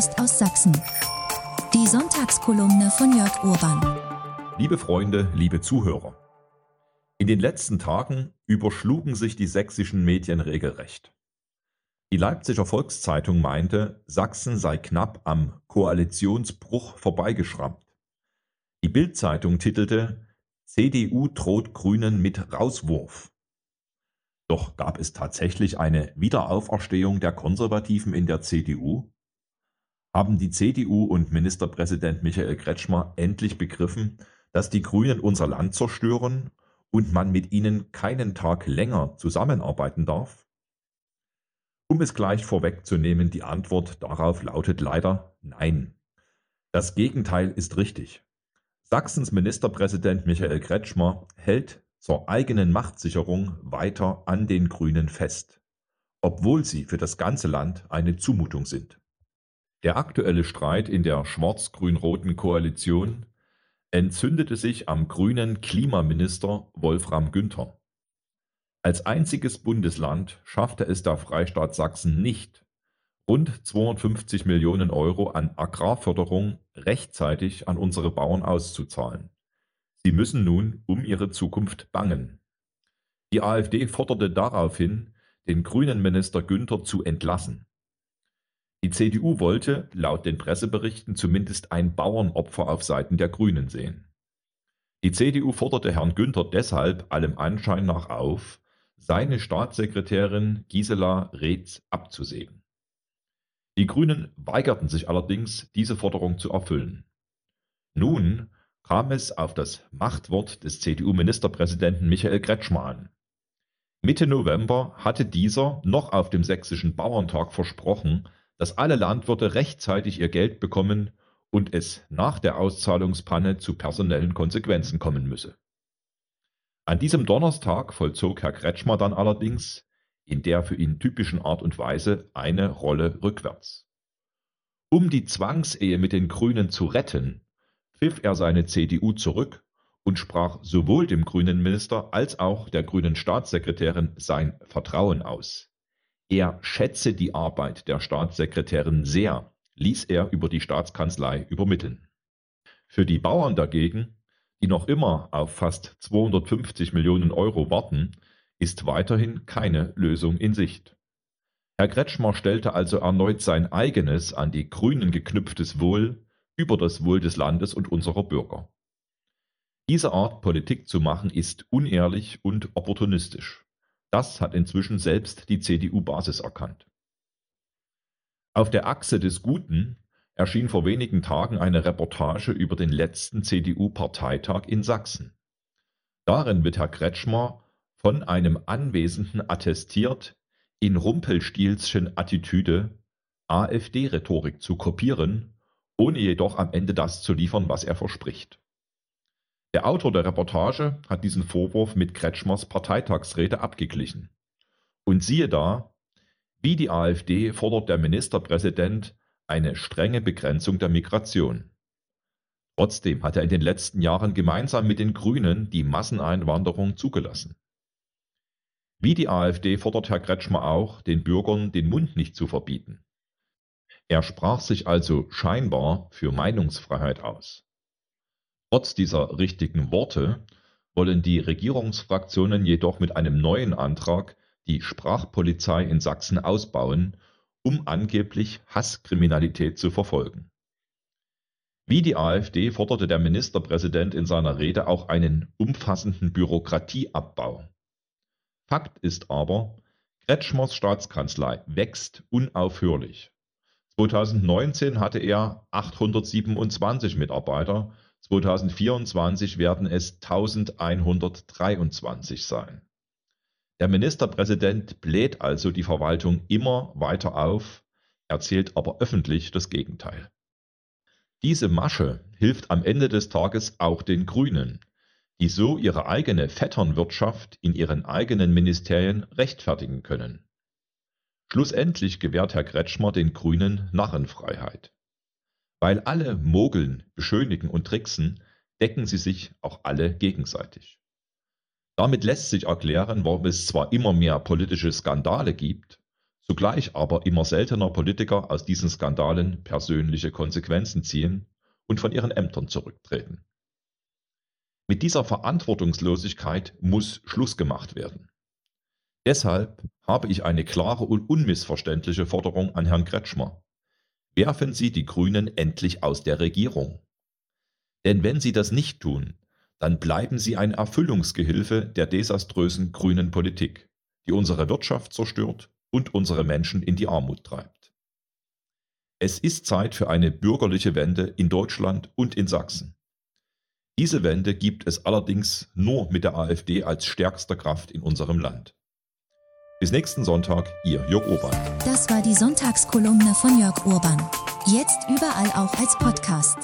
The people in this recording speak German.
Post aus Sachsen. Die Sonntagskolumne von Jörg Urban. Liebe Freunde, liebe Zuhörer. In den letzten Tagen überschlugen sich die sächsischen Medien regelrecht. Die Leipziger Volkszeitung meinte, Sachsen sei knapp am Koalitionsbruch vorbeigeschrammt. Die Bildzeitung titelte CDU droht Grünen mit Rauswurf. Doch gab es tatsächlich eine Wiederauferstehung der Konservativen in der CDU? Haben die CDU und Ministerpräsident Michael Kretschmer endlich begriffen, dass die Grünen unser Land zerstören und man mit ihnen keinen Tag länger zusammenarbeiten darf? Um es gleich vorwegzunehmen, die Antwort darauf lautet leider Nein. Das Gegenteil ist richtig. Sachsens Ministerpräsident Michael Kretschmer hält zur eigenen Machtsicherung weiter an den Grünen fest, obwohl sie für das ganze Land eine Zumutung sind. Der aktuelle Streit in der schwarz-grün-roten Koalition entzündete sich am grünen Klimaminister Wolfram Günther. Als einziges Bundesland schaffte es der Freistaat Sachsen nicht, rund 250 Millionen Euro an Agrarförderung rechtzeitig an unsere Bauern auszuzahlen. Sie müssen nun um ihre Zukunft bangen. Die AfD forderte daraufhin, den grünen Minister Günther zu entlassen. Die CDU wollte, laut den Presseberichten, zumindest ein Bauernopfer auf Seiten der Grünen sehen. Die CDU forderte Herrn Günther deshalb allem Anschein nach auf, seine Staatssekretärin Gisela Reetz abzusägen. Die Grünen weigerten sich allerdings, diese Forderung zu erfüllen. Nun kam es auf das Machtwort des CDU-Ministerpräsidenten Michael Kretschmer an. Mitte November hatte dieser noch auf dem sächsischen Bauerntag versprochen, dass alle Landwirte rechtzeitig ihr Geld bekommen und es nach der Auszahlungspanne zu personellen Konsequenzen kommen müsse. An diesem Donnerstag vollzog Herr Kretschmer dann allerdings in der für ihn typischen Art und Weise eine Rolle rückwärts. Um die Zwangsehe mit den Grünen zu retten, pfiff er seine CDU zurück und sprach sowohl dem grünen Minister als auch der grünen Staatssekretärin sein Vertrauen aus. Er schätze die Arbeit der Staatssekretärin sehr, ließ er über die Staatskanzlei übermitteln. Für die Bauern dagegen, die noch immer auf fast 250 Millionen Euro warten, ist weiterhin keine Lösung in Sicht. Herr Kretschmer stellte also erneut sein eigenes an die Grünen geknüpftes Wohl über das Wohl des Landes und unserer Bürger. Diese Art Politik zu machen ist unehrlich und opportunistisch. Das hat inzwischen selbst die CDU-Basis erkannt. Auf der Achse des Guten erschien vor wenigen Tagen eine Reportage über den letzten CDU-Parteitag in Sachsen. Darin wird Herr Kretschmer von einem Anwesenden attestiert, in Rumpelstilzchen Attitüde AfD-Rhetorik zu kopieren ohne jedoch am Ende das zu liefern, was er verspricht. Der Autor der Reportage hat diesen Vorwurf mit Kretschmers Parteitagsrede abgeglichen. Und siehe da, wie die AfD fordert der Ministerpräsident eine strenge Begrenzung der Migration. Trotzdem hat er in den letzten Jahren gemeinsam mit den Grünen die Masseneinwanderung zugelassen. Wie die AfD fordert Herr Kretschmer auch, den Bürgern den Mund nicht zu verbieten. Er sprach sich also scheinbar für Meinungsfreiheit aus. Trotz dieser richtigen Worte wollen die Regierungsfraktionen jedoch mit einem neuen Antrag die Sprachpolizei in Sachsen ausbauen, um angeblich Hasskriminalität zu verfolgen. Wie die AfD forderte der Ministerpräsident in seiner Rede auch einen umfassenden Bürokratieabbau. Fakt ist aber, Kretschmers Staatskanzlei wächst unaufhörlich. 2019 hatte er 827 Mitarbeiter, 2024 werden es 1123 sein. Der Ministerpräsident bläht also die Verwaltung immer weiter auf, erzählt aber öffentlich das Gegenteil. Diese Masche hilft am Ende des Tages auch den Grünen, die so ihre eigene Vetternwirtschaft in ihren eigenen Ministerien rechtfertigen können. Schlussendlich gewährt Herr Kretschmer den Grünen Narrenfreiheit. Weil alle mogeln, beschönigen und tricksen, decken sie sich auch alle gegenseitig. Damit lässt sich erklären, warum es zwar immer mehr politische Skandale gibt, Zugleich aber immer seltener Politiker aus diesen Skandalen persönliche Konsequenzen ziehen und von ihren Ämtern zurücktreten. Mit dieser Verantwortungslosigkeit muss Schluss gemacht werden. Deshalb habe ich eine klare und unmissverständliche Forderung an Herrn Kretschmer. Werfen Sie die Grünen endlich aus der Regierung. Denn wenn Sie das nicht tun, dann bleiben Sie ein Erfüllungsgehilfe der desaströsen grünen Politik, die unsere Wirtschaft zerstört und unsere Menschen in die Armut treibt. Es ist Zeit für eine bürgerliche Wende in Deutschland und in Sachsen. Diese Wende gibt es allerdings nur mit der AfD als stärkster Kraft in unserem Land. Bis nächsten Sonntag, Ihr Jörg Urban. Das war die Sonntagskolumne von Jörg Urban. Jetzt überall auch als Podcast.